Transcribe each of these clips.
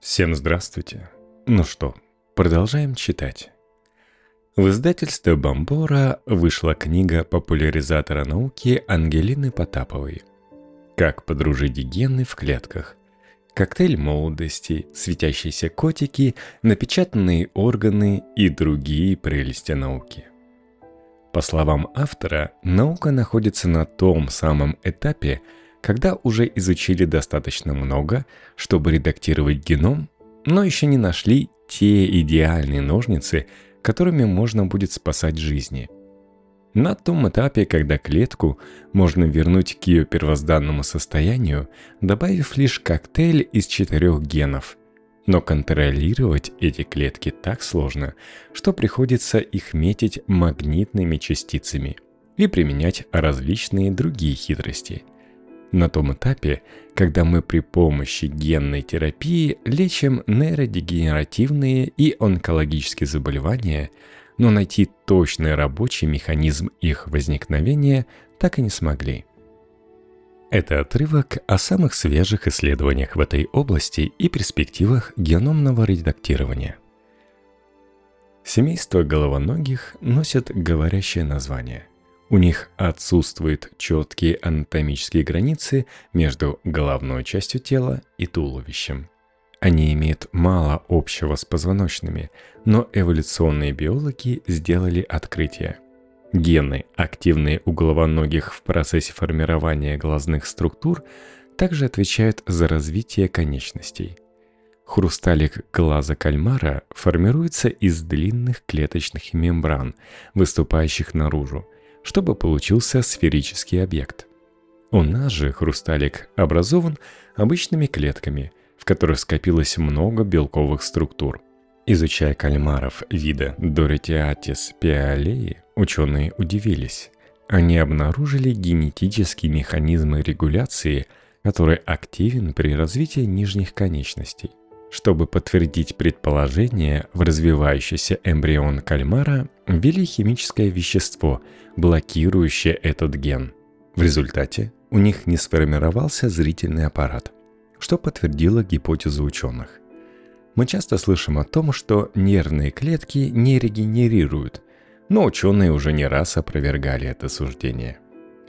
Всем здравствуйте. Ну что, продолжаем читать. В издательстве «Бомбора» вышла книга популяризатора науки Ангелины Потаповой «Как подружить гены в клетках. Коктейль молодости, светящиеся котики, напечатанные органы и другие прелести науки». По словам автора, наука находится на том самом этапе, когда уже изучили достаточно много, чтобы редактировать геном, но еще не нашли те идеальные ножницы, которыми можно будет спасать жизни. На том этапе, когда клетку можно вернуть к ее первозданному состоянию, добавив лишь коктейль из четырех генов. Но контролировать эти клетки так сложно, что приходится их метить магнитными частицами и применять различные другие хитрости – на том этапе, когда мы при помощи генной терапии лечим нейродегенеративные и онкологические заболевания, но найти точный рабочий механизм их возникновения так и не смогли. Это отрывок о самых свежих исследованиях в этой области и перспективах геномного редактирования. Семейство головоногих носит говорящее название. У них отсутствуют четкие анатомические границы между головной частью тела и туловищем. Они имеют мало общего с позвоночными, но эволюционные биологи сделали открытие. Гены, активные у головоногих в процессе формирования глазных структур, также отвечают за развитие конечностей. Хрусталик глаза кальмара формируется из длинных клеточных мембран, выступающих наружу, чтобы получился сферический объект. У нас же хрусталик образован обычными клетками, в которых скопилось много белковых структур. Изучая кальмаров вида Doretiatis pialei, ученые удивились. Они обнаружили генетические механизмы регуляции, который активен при развитии нижних конечностей. Чтобы подтвердить предположение, в развивающийся эмбрион кальмара ввели химическое вещество, блокирующее этот ген. В результате у них не сформировался зрительный аппарат, что подтвердило гипотезу ученых. Мы часто слышим о том, что нервные клетки не регенерируют, но ученые уже не раз опровергали это суждение.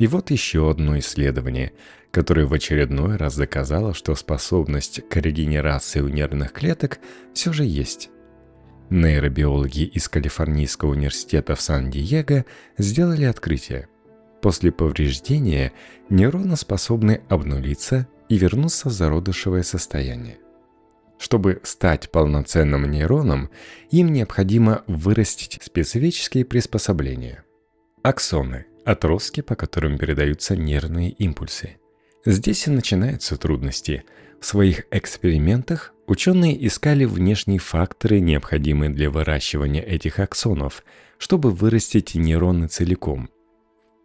И вот еще одно исследование, которое в очередной раз доказало, что способность к регенерации у нервных клеток все же есть. Нейробиологи из Калифорнийского университета в Сан-Диего сделали открытие. После повреждения нейроны способны обнулиться и вернуться в зародышевое состояние. Чтобы стать полноценным нейроном, им необходимо вырастить специфические приспособления. Аксоны – отростки, по которым передаются нервные импульсы. Здесь и начинаются трудности. В своих экспериментах ученые искали внешние факторы, необходимые для выращивания этих аксонов, чтобы вырастить нейроны целиком.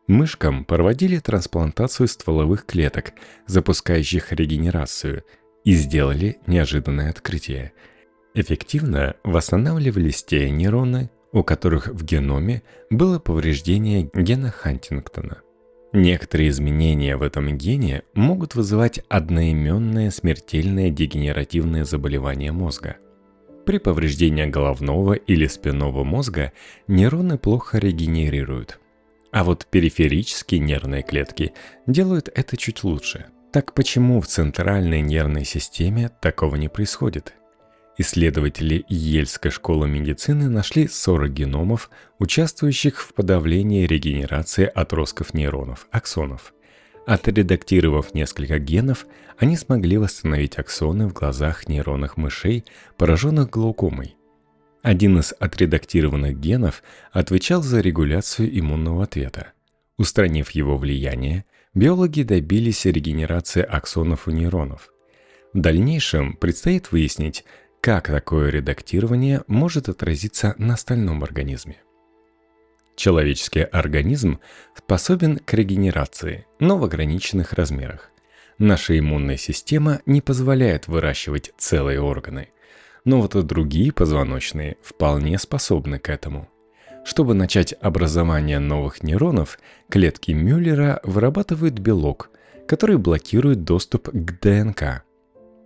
Мышкам проводили трансплантацию стволовых клеток, запускающих регенерацию, и сделали неожиданное открытие. Эффективно восстанавливались те нейроны, у которых в геноме было повреждение гена Хантингтона. Некоторые изменения в этом гене могут вызывать одноименное смертельное дегенеративное заболевание мозга. При повреждении головного или спинного мозга нейроны плохо регенерируют. А вот периферические нервные клетки делают это чуть лучше. Так почему в центральной нервной системе такого не происходит? Исследователи Ельской школы медицины нашли 40 геномов, участвующих в подавлении регенерации отростков нейронов, аксонов. Отредактировав несколько генов, они смогли восстановить аксоны в глазах нейронных мышей, пораженных глаукомой. Один из отредактированных генов отвечал за регуляцию иммунного ответа. Устранив его влияние, биологи добились регенерации аксонов у нейронов. В дальнейшем предстоит выяснить, как такое редактирование может отразиться на остальном организме. Человеческий организм способен к регенерации, но в ограниченных размерах. Наша иммунная система не позволяет выращивать целые органы, но вот и другие позвоночные вполне способны к этому. Чтобы начать образование новых нейронов, клетки Мюллера вырабатывают белок, который блокирует доступ к ДНК –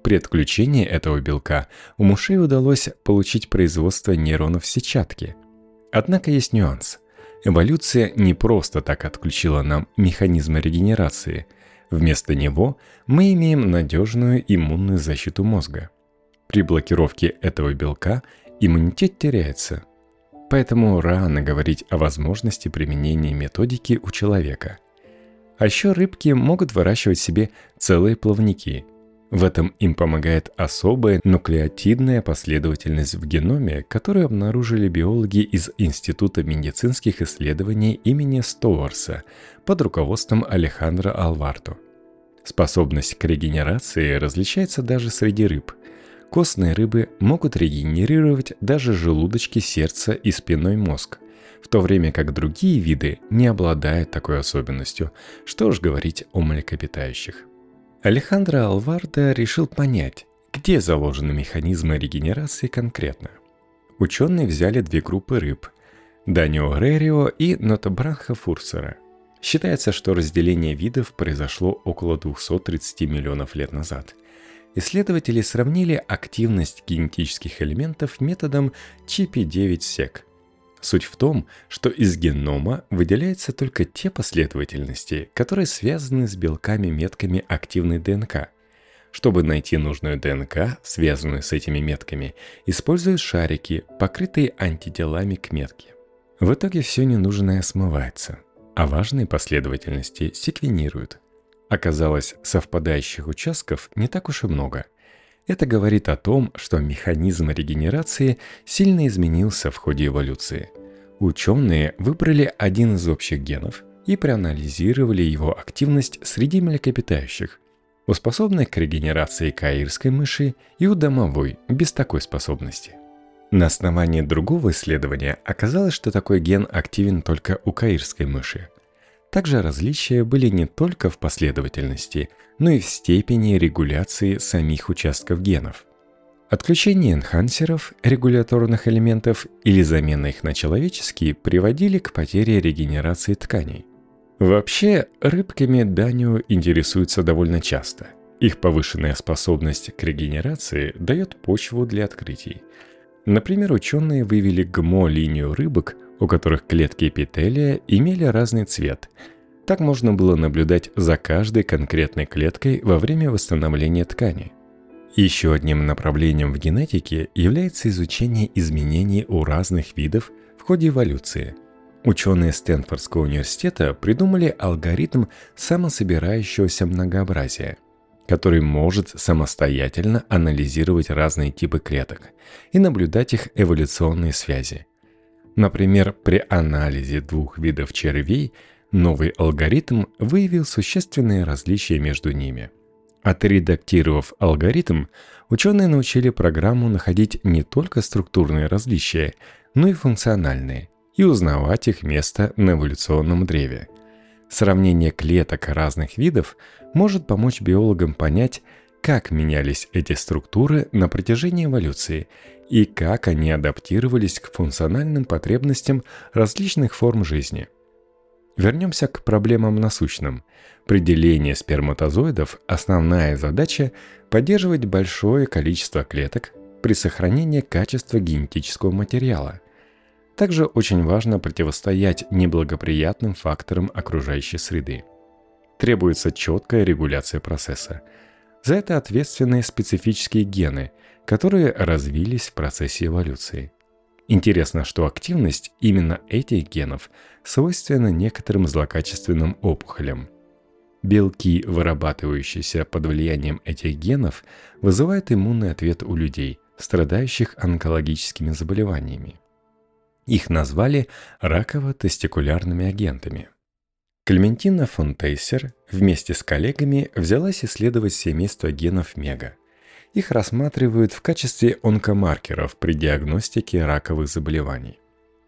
При отключении этого белка у мышей удалось получить производство нейронов сетчатки. Однако есть нюанс. Эволюция не просто так отключила нам механизмы регенерации. Вместо него мы имеем надежную иммунную защиту мозга. При блокировке этого белка иммунитет теряется. Поэтому рано говорить о возможности применения методики у человека. А еще рыбки могут выращивать себе целые плавники – в этом им помогает особая нуклеотидная последовательность в геноме, которую обнаружили биологи из Института медицинских исследований имени Стоуарса под руководством Алехандро Алварто. Способность к регенерации различается даже среди рыб. Костные рыбы могут регенерировать даже желудочки сердца и спинной мозг, в то время как другие виды не обладают такой особенностью, что уж говорить о млекопитающих. Алехандро Алварда решил понять, где заложены механизмы регенерации конкретно. Ученые взяли две группы рыб – Данио Рерио и Нотобранха фурсера. Считается, что разделение видов произошло около 230 миллионов лет назад. Исследователи сравнили активность генетических элементов методом CP9-SEC – Суть в том, что из генома выделяются только те последовательности, которые связаны с белками-метками активной ДНК. Чтобы найти нужную ДНК, связанную с этими метками, используют шарики, покрытые антителами к метке. В итоге все ненужное смывается, а важные последовательности секвенируют. Оказалось, совпадающих участков не так уж и много – это говорит о том, что механизм регенерации сильно изменился в ходе эволюции. Ученые выбрали один из общих генов и проанализировали его активность среди млекопитающих, у способной к регенерации каирской мыши и у домовой без такой способности. На основании другого исследования оказалось, что такой ген активен только у каирской мыши – также различия были не только в последовательности, но и в степени регуляции самих участков генов. Отключение энхансеров, регуляторных элементов или замена их на человеческие приводили к потере регенерации тканей. Вообще, рыбками Данио интересуются довольно часто. Их повышенная способность к регенерации дает почву для открытий. Например, ученые вывели ГМО-линию рыбок – у которых клетки эпителия имели разный цвет. Так можно было наблюдать за каждой конкретной клеткой во время восстановления ткани. Еще одним направлением в генетике является изучение изменений у разных видов в ходе эволюции. Ученые Стэнфордского университета придумали алгоритм самособирающегося многообразия, который может самостоятельно анализировать разные типы клеток и наблюдать их эволюционные связи – Например, при анализе двух видов червей новый алгоритм выявил существенные различия между ними. Отредактировав алгоритм, ученые научили программу находить не только структурные различия, но и функциональные, и узнавать их место на эволюционном древе. Сравнение клеток разных видов может помочь биологам понять, как менялись эти структуры на протяжении эволюции и как они адаптировались к функциональным потребностям различных форм жизни. Вернемся к проблемам насущным. При делении сперматозоидов основная задача – поддерживать большое количество клеток при сохранении качества генетического материала. Также очень важно противостоять неблагоприятным факторам окружающей среды. Требуется четкая регуляция процесса – за это ответственны специфические гены, которые развились в процессе эволюции. Интересно, что активность именно этих генов свойственна некоторым злокачественным опухолям. Белки, вырабатывающиеся под влиянием этих генов, вызывают иммунный ответ у людей, страдающих онкологическими заболеваниями. Их назвали раково-тестикулярными агентами – Клементина фон Тейсер вместе с коллегами взялась исследовать семейство генов мега. Их рассматривают в качестве онкомаркеров при диагностике раковых заболеваний.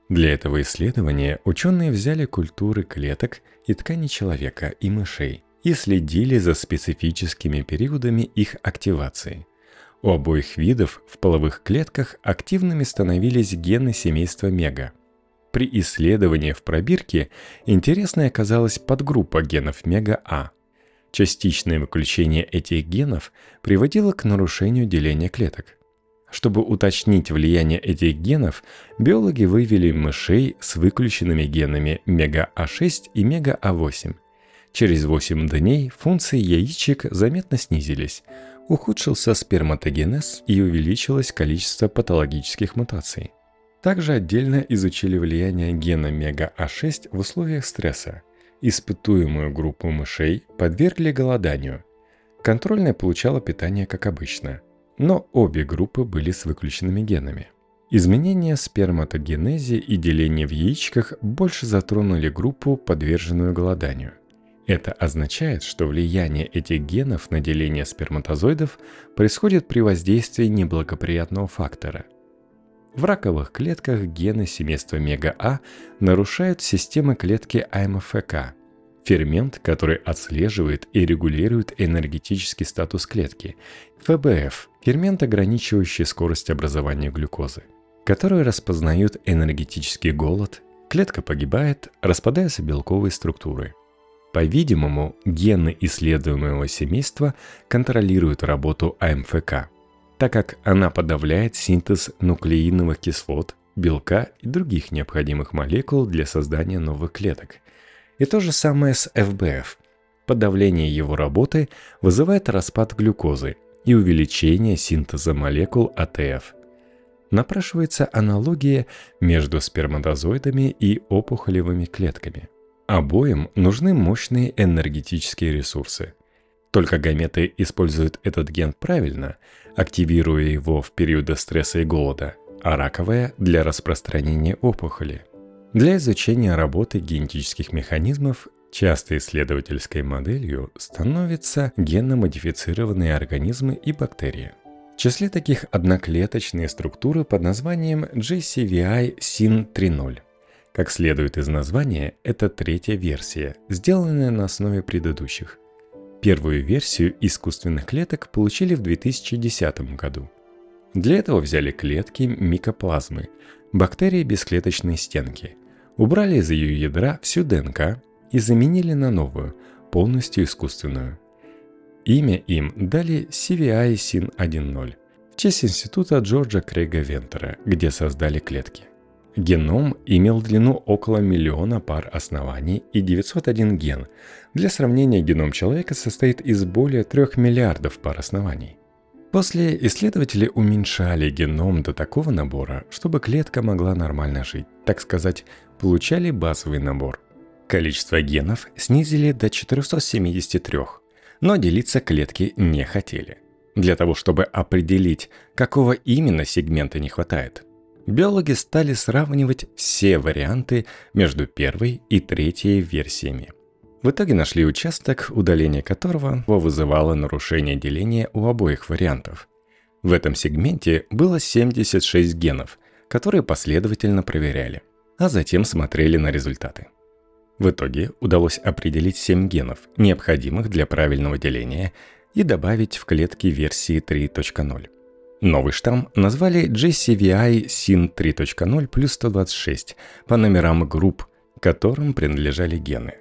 Для этого исследования ученые взяли культуры клеток и тканей человека и мышей и следили за специфическими периодами их активации. У обоих видов в половых клетках активными становились гены семейства мега – при исследовании в пробирке интересной оказалась подгруппа генов мега-А. Частичное выключение этих генов приводило к нарушению деления клеток. Чтобы уточнить влияние этих генов, биологи вывели мышей с выключенными генами мега-А6 и мега-А8. Через 8 дней функции яичек заметно снизились, ухудшился сперматогенез и увеличилось количество патологических мутаций. Также отдельно изучили влияние гена мега-А6 в условиях стресса. Испытуемую группу мышей подвергли голоданию. Контрольная получала питание как обычно – но обе группы были с выключенными генами. Изменения сперматогенезе и деления в яичках больше затронули группу, подверженную голоданию. Это означает, что влияние этих генов на деление сперматозоидов происходит при воздействии неблагоприятного фактора. В раковых клетках гены семейства мега-А нарушают системы клетки АМФК, фермент, который отслеживает и регулирует энергетический статус клетки, ФБФ – фермент, ограничивающий скорость образования глюкозы, которые распознают энергетический голод, клетка погибает, распадаются белковые структуры. По-видимому, гены исследуемого семейства контролируют работу АМФК, так как она подавляет синтез нуклеиновых кислот, белка и других необходимых молекул для создания новых клеток – и то же самое с ФБФ. Подавление его работы вызывает распад глюкозы и увеличение синтеза молекул АТФ. Напрашивается аналогия между сперматозоидами и опухолевыми клетками. Обоим нужны мощные энергетические ресурсы. Только гаметы используют этот ген правильно, активируя его в периоды стресса и голода, а раковые – для распространения опухоли – для изучения работы генетических механизмов частой исследовательской моделью становятся генно-модифицированные организмы и бактерии. В числе таких одноклеточные структуры под названием GCVI SYN 3.0. Как следует из названия, это третья версия, сделанная на основе предыдущих. Первую версию искусственных клеток получили в 2010 году. Для этого взяли клетки микоплазмы, бактерии бесклеточной стенки – убрали из ее ядра всю ДНК и заменили на новую, полностью искусственную. Имя им дали CVI SIN 1.0 в честь института Джорджа Крейга Вентера, где создали клетки. Геном имел длину около миллиона пар оснований и 901 ген. Для сравнения, геном человека состоит из более 3 миллиардов пар оснований. После исследователи уменьшали геном до такого набора, чтобы клетка могла нормально жить, так сказать, получали базовый набор. Количество генов снизили до 473, но делиться клетки не хотели. Для того, чтобы определить, какого именно сегмента не хватает, биологи стали сравнивать все варианты между первой и третьей версиями – в итоге нашли участок, удаление которого вызывало нарушение деления у обоих вариантов. В этом сегменте было 76 генов, которые последовательно проверяли, а затем смотрели на результаты. В итоге удалось определить 7 генов, необходимых для правильного деления, и добавить в клетки версии 3.0. Новый штамм назвали GCVI SYN 3.0 плюс 126 по номерам групп, которым принадлежали гены.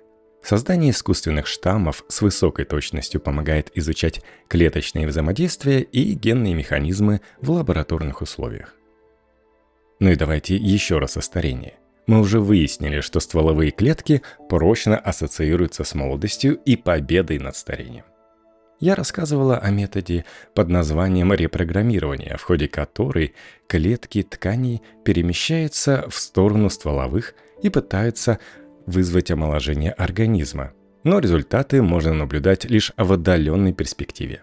Создание искусственных штаммов с высокой точностью помогает изучать клеточные взаимодействия и генные механизмы в лабораторных условиях. Ну и давайте еще раз о старении. Мы уже выяснили, что стволовые клетки прочно ассоциируются с молодостью и победой над старением. Я рассказывала о методе под названием репрограммирования, в ходе которой клетки тканей перемещаются в сторону стволовых и пытаются вызвать омоложение организма, но результаты можно наблюдать лишь в отдаленной перспективе.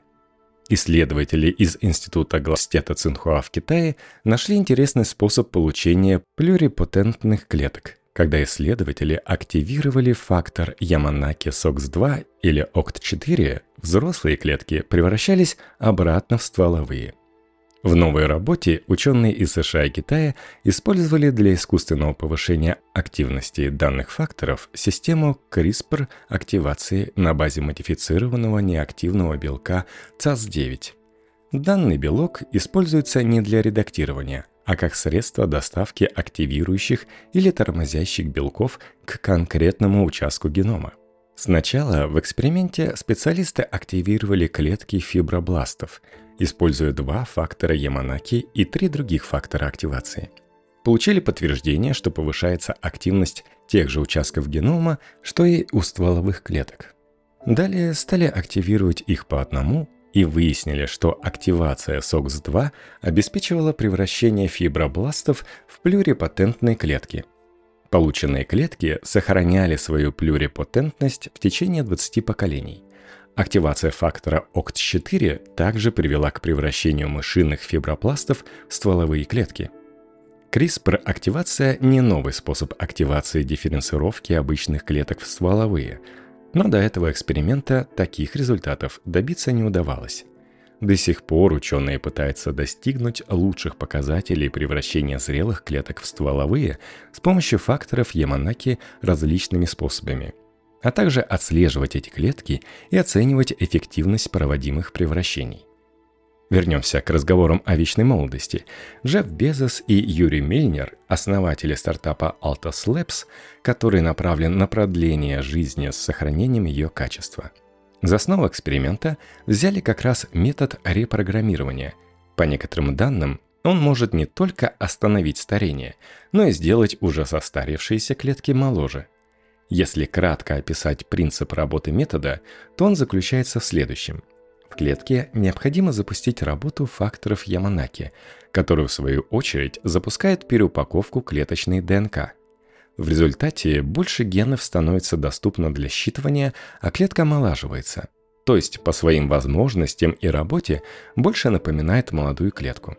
Исследователи из Института Гластета Цинхуа в Китае нашли интересный способ получения плюрипотентных клеток, когда исследователи активировали фактор Яманаки SOX2 или OCT4, взрослые клетки превращались обратно в стволовые. В новой работе ученые из США и Китая использовали для искусственного повышения активности данных факторов систему CRISPR активации на базе модифицированного неактивного белка CAS9. Данный белок используется не для редактирования, а как средство доставки активирующих или тормозящих белков к конкретному участку генома. Сначала в эксперименте специалисты активировали клетки фибробластов, используя два фактора Яманаки и три других фактора активации. Получили подтверждение, что повышается активность тех же участков генома, что и у стволовых клеток. Далее стали активировать их по одному и выяснили, что активация SOX2 обеспечивала превращение фибробластов в плюрипатентные клетки – Полученные клетки сохраняли свою плюрипотентность в течение 20 поколений. Активация фактора OCT4 также привела к превращению мышиных фибропластов в стволовые клетки. CRISPR-активация не новый способ активации дифференцировки обычных клеток в стволовые, но до этого эксперимента таких результатов добиться не удавалось. До сих пор ученые пытаются достигнуть лучших показателей превращения зрелых клеток в стволовые с помощью факторов Яманаки различными способами, а также отслеживать эти клетки и оценивать эффективность проводимых превращений. Вернемся к разговорам о вечной молодости. Джефф Безос и Юрий Мильнер, основатели стартапа Altos Labs, который направлен на продление жизни с сохранением ее качества – за основу эксперимента взяли как раз метод репрограммирования. По некоторым данным, он может не только остановить старение, но и сделать уже состарившиеся клетки моложе. Если кратко описать принцип работы метода, то он заключается в следующем. В клетке необходимо запустить работу факторов Яманаки, которые в свою очередь запускают переупаковку клеточной ДНК – в результате больше генов становится доступно для считывания, а клетка омолаживается. То есть по своим возможностям и работе больше напоминает молодую клетку.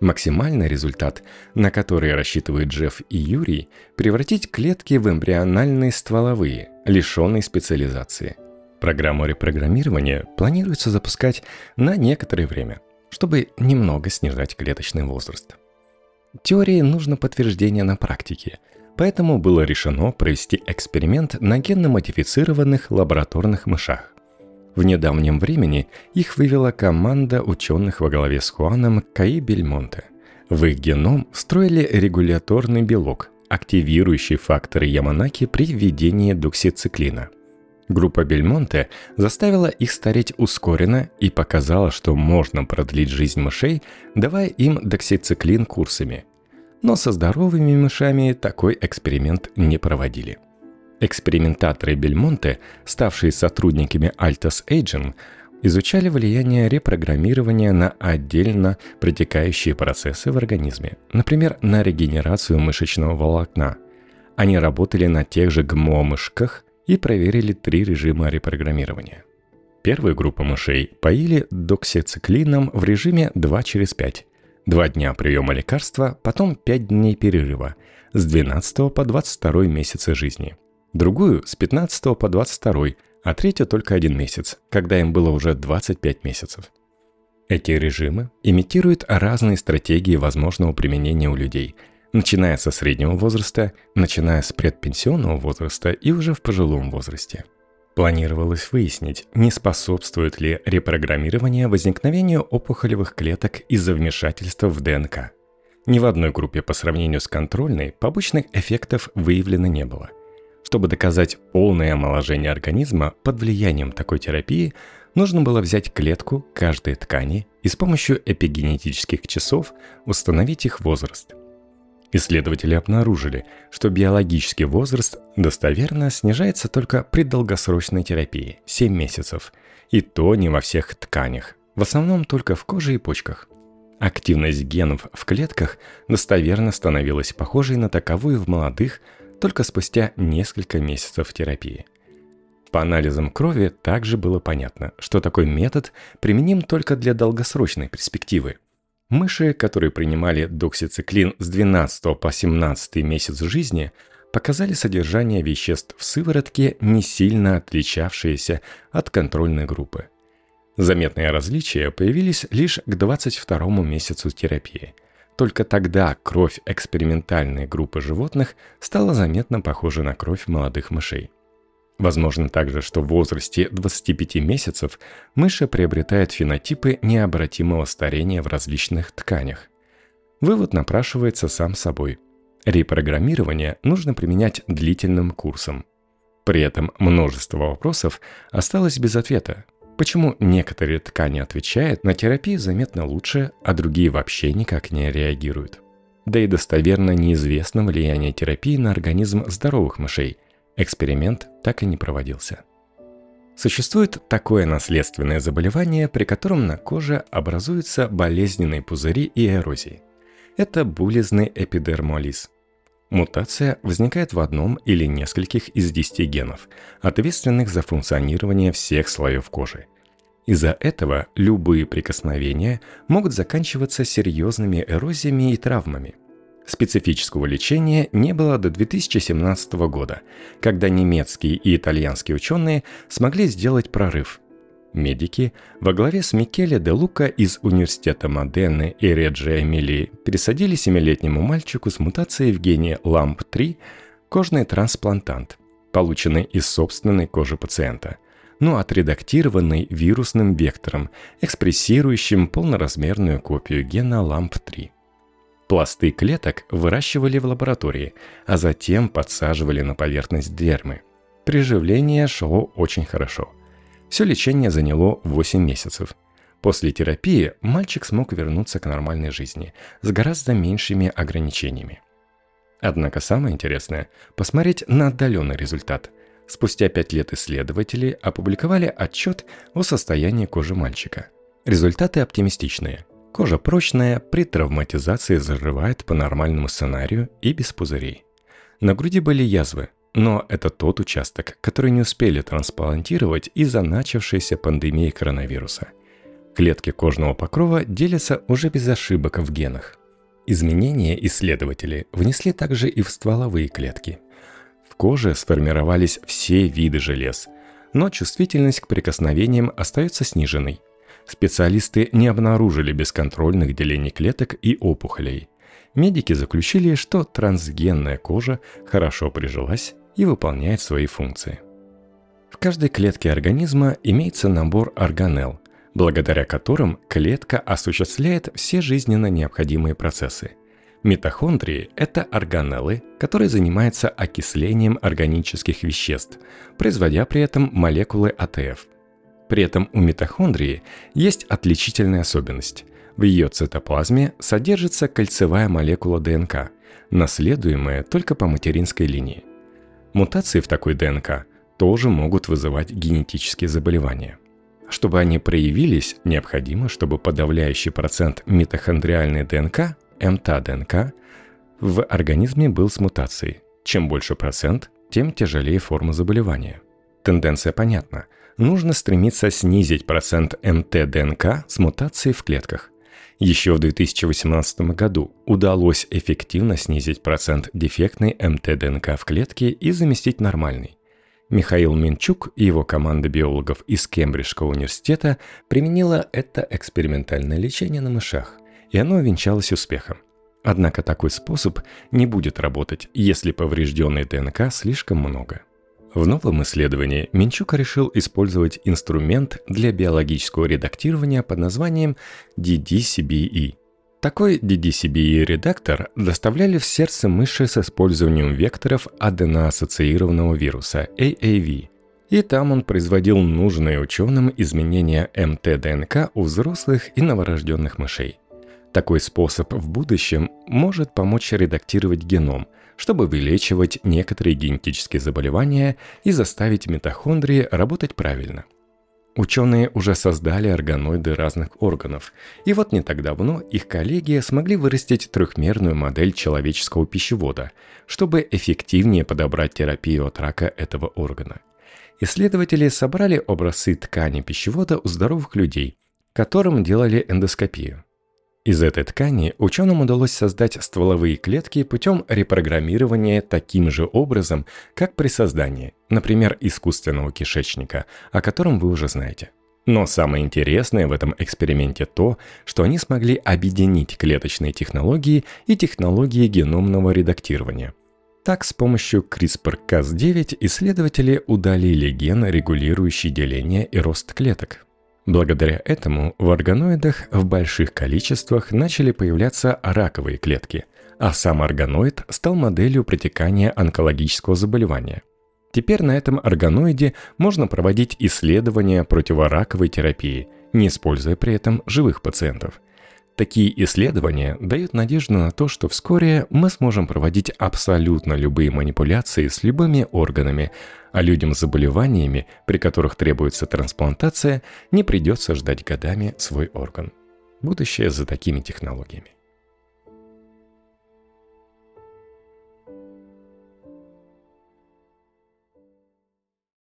Максимальный результат, на который рассчитывают Джефф и Юрий, превратить клетки в эмбриональные стволовые, лишенные специализации. Программу репрограммирования планируется запускать на некоторое время, чтобы немного снижать клеточный возраст. Теории нужно подтверждение на практике – Поэтому было решено провести эксперимент на генно-модифицированных лабораторных мышах. В недавнем времени их вывела команда ученых во главе с Хуаном Каи Бельмонте. В их геном встроили регуляторный белок, активирующий факторы Яманаки при введении доксициклина. Группа Бельмонте заставила их стареть ускоренно и показала, что можно продлить жизнь мышей, давая им доксициклин курсами – но со здоровыми мышами такой эксперимент не проводили. Экспериментаторы Бельмонте, ставшие сотрудниками Altus Agent, изучали влияние репрограммирования на отдельно протекающие процессы в организме, например, на регенерацию мышечного волокна. Они работали на тех же ГМО-мышках и проверили три режима репрограммирования. Первую группу мышей поили доксициклином в режиме 2 через 5, Два дня приема лекарства, потом пять дней перерыва с 12 по 22 месяцы жизни. Другую с 15 по 22, а третью только один месяц, когда им было уже 25 месяцев. Эти режимы имитируют разные стратегии возможного применения у людей, начиная со среднего возраста, начиная с предпенсионного возраста и уже в пожилом возрасте – Планировалось выяснить, не способствует ли репрограммирование возникновению опухолевых клеток из-за вмешательства в ДНК. Ни в одной группе по сравнению с контрольной побочных эффектов выявлено не было. Чтобы доказать полное омоложение организма под влиянием такой терапии, нужно было взять клетку каждой ткани и с помощью эпигенетических часов установить их возраст – Исследователи обнаружили, что биологический возраст достоверно снижается только при долгосрочной терапии – 7 месяцев, и то не во всех тканях, в основном только в коже и почках. Активность генов в клетках достоверно становилась похожей на таковую в молодых только спустя несколько месяцев терапии. По анализам крови также было понятно, что такой метод применим только для долгосрочной перспективы – Мыши, которые принимали доксициклин с 12 по 17 месяц жизни, показали содержание веществ в сыворотке, не сильно отличавшееся от контрольной группы. Заметные различия появились лишь к 22 месяцу терапии. Только тогда кровь экспериментальной группы животных стала заметно похожа на кровь молодых мышей. Возможно также, что в возрасте 25 месяцев мыши приобретают фенотипы необратимого старения в различных тканях. Вывод напрашивается сам собой. Репрограммирование нужно применять длительным курсом. При этом множество вопросов осталось без ответа. Почему некоторые ткани отвечают на терапию заметно лучше, а другие вообще никак не реагируют? Да и достоверно неизвестно влияние терапии на организм здоровых мышей. Эксперимент так и не проводился. Существует такое наследственное заболевание, при котором на коже образуются болезненные пузыри и эрозии. Это булезный эпидермолиз – Мутация возникает в одном или нескольких из 10 генов, ответственных за функционирование всех слоев кожи. Из-за этого любые прикосновения могут заканчиваться серьезными эрозиями и травмами. Специфического лечения не было до 2017 года, когда немецкие и итальянские ученые смогли сделать прорыв – Медики во главе с Микеле де Лука из университета Модены и Реджи Эмилии пересадили семилетнему мальчику с мутацией в гене LAMP3 кожный трансплантант, полученный из собственной кожи пациента, но отредактированный вирусным вектором, экспрессирующим полноразмерную копию гена LAMP3. Пласты клеток выращивали в лаборатории, а затем подсаживали на поверхность дермы. Приживление шло очень хорошо – все лечение заняло 8 месяцев. После терапии мальчик смог вернуться к нормальной жизни с гораздо меньшими ограничениями. Однако самое интересное – посмотреть на отдаленный результат. Спустя 5 лет исследователи опубликовали отчет о состоянии кожи мальчика. Результаты оптимистичные. Кожа прочная, при травматизации заживает по нормальному сценарию и без пузырей. На груди были язвы, но это тот участок, который не успели трансплантировать из-за начавшейся пандемии коронавируса. Клетки кожного покрова делятся уже без ошибок в генах. Изменения исследователи внесли также и в стволовые клетки. В коже сформировались все виды желез, но чувствительность к прикосновениям остается сниженной. Специалисты не обнаружили бесконтрольных делений клеток и опухолей. Медики заключили, что трансгенная кожа хорошо прижилась и выполняет свои функции. В каждой клетке организма имеется набор органелл, благодаря которым клетка осуществляет все жизненно необходимые процессы. Митохондрии – это органеллы, которые занимаются окислением органических веществ, производя при этом молекулы АТФ. При этом у митохондрии есть отличительная особенность. В ее цитоплазме содержится кольцевая молекула ДНК, наследуемая только по материнской линии – Мутации в такой ДНК тоже могут вызывать генетические заболевания. Чтобы они проявились, необходимо, чтобы подавляющий процент митохондриальной ДНК, МТА-ДНК, в организме был с мутацией. Чем больше процент, тем тяжелее форма заболевания. Тенденция понятна. Нужно стремиться снизить процент МТ-ДНК с мутацией в клетках. Еще в 2018 году удалось эффективно снизить процент дефектной МТ-ДНК в клетке и заместить нормальный. Михаил Минчук и его команда биологов из Кембриджского университета применила это экспериментальное лечение на мышах, и оно увенчалось успехом. Однако такой способ не будет работать, если поврежденной ДНК слишком много. В новом исследовании Минчук решил использовать инструмент для биологического редактирования под названием DDCBE. Такой DDCBE-редактор доставляли в сердце мыши с использованием векторов аденоассоциированного вируса AAV. И там он производил нужные ученым изменения МТ-ДНК у взрослых и новорожденных мышей. Такой способ в будущем может помочь редактировать геном – чтобы вылечивать некоторые генетические заболевания и заставить митохондрии работать правильно. Ученые уже создали органоиды разных органов, и вот не так давно их коллеги смогли вырастить трехмерную модель человеческого пищевода, чтобы эффективнее подобрать терапию от рака этого органа. Исследователи собрали образцы ткани пищевода у здоровых людей, которым делали эндоскопию. Из этой ткани ученым удалось создать стволовые клетки путем репрограммирования таким же образом, как при создании, например, искусственного кишечника, о котором вы уже знаете. Но самое интересное в этом эксперименте то, что они смогли объединить клеточные технологии и технологии геномного редактирования. Так, с помощью CRISPR-Cas9 исследователи удалили ген, регулирующий деление и рост клеток, Благодаря этому в органоидах в больших количествах начали появляться раковые клетки, а сам органоид стал моделью протекания онкологического заболевания. Теперь на этом органоиде можно проводить исследования противораковой терапии, не используя при этом живых пациентов. Такие исследования дают надежду на то, что вскоре мы сможем проводить абсолютно любые манипуляции с любыми органами, а людям с заболеваниями, при которых требуется трансплантация, не придется ждать годами свой орган. Будущее за такими технологиями.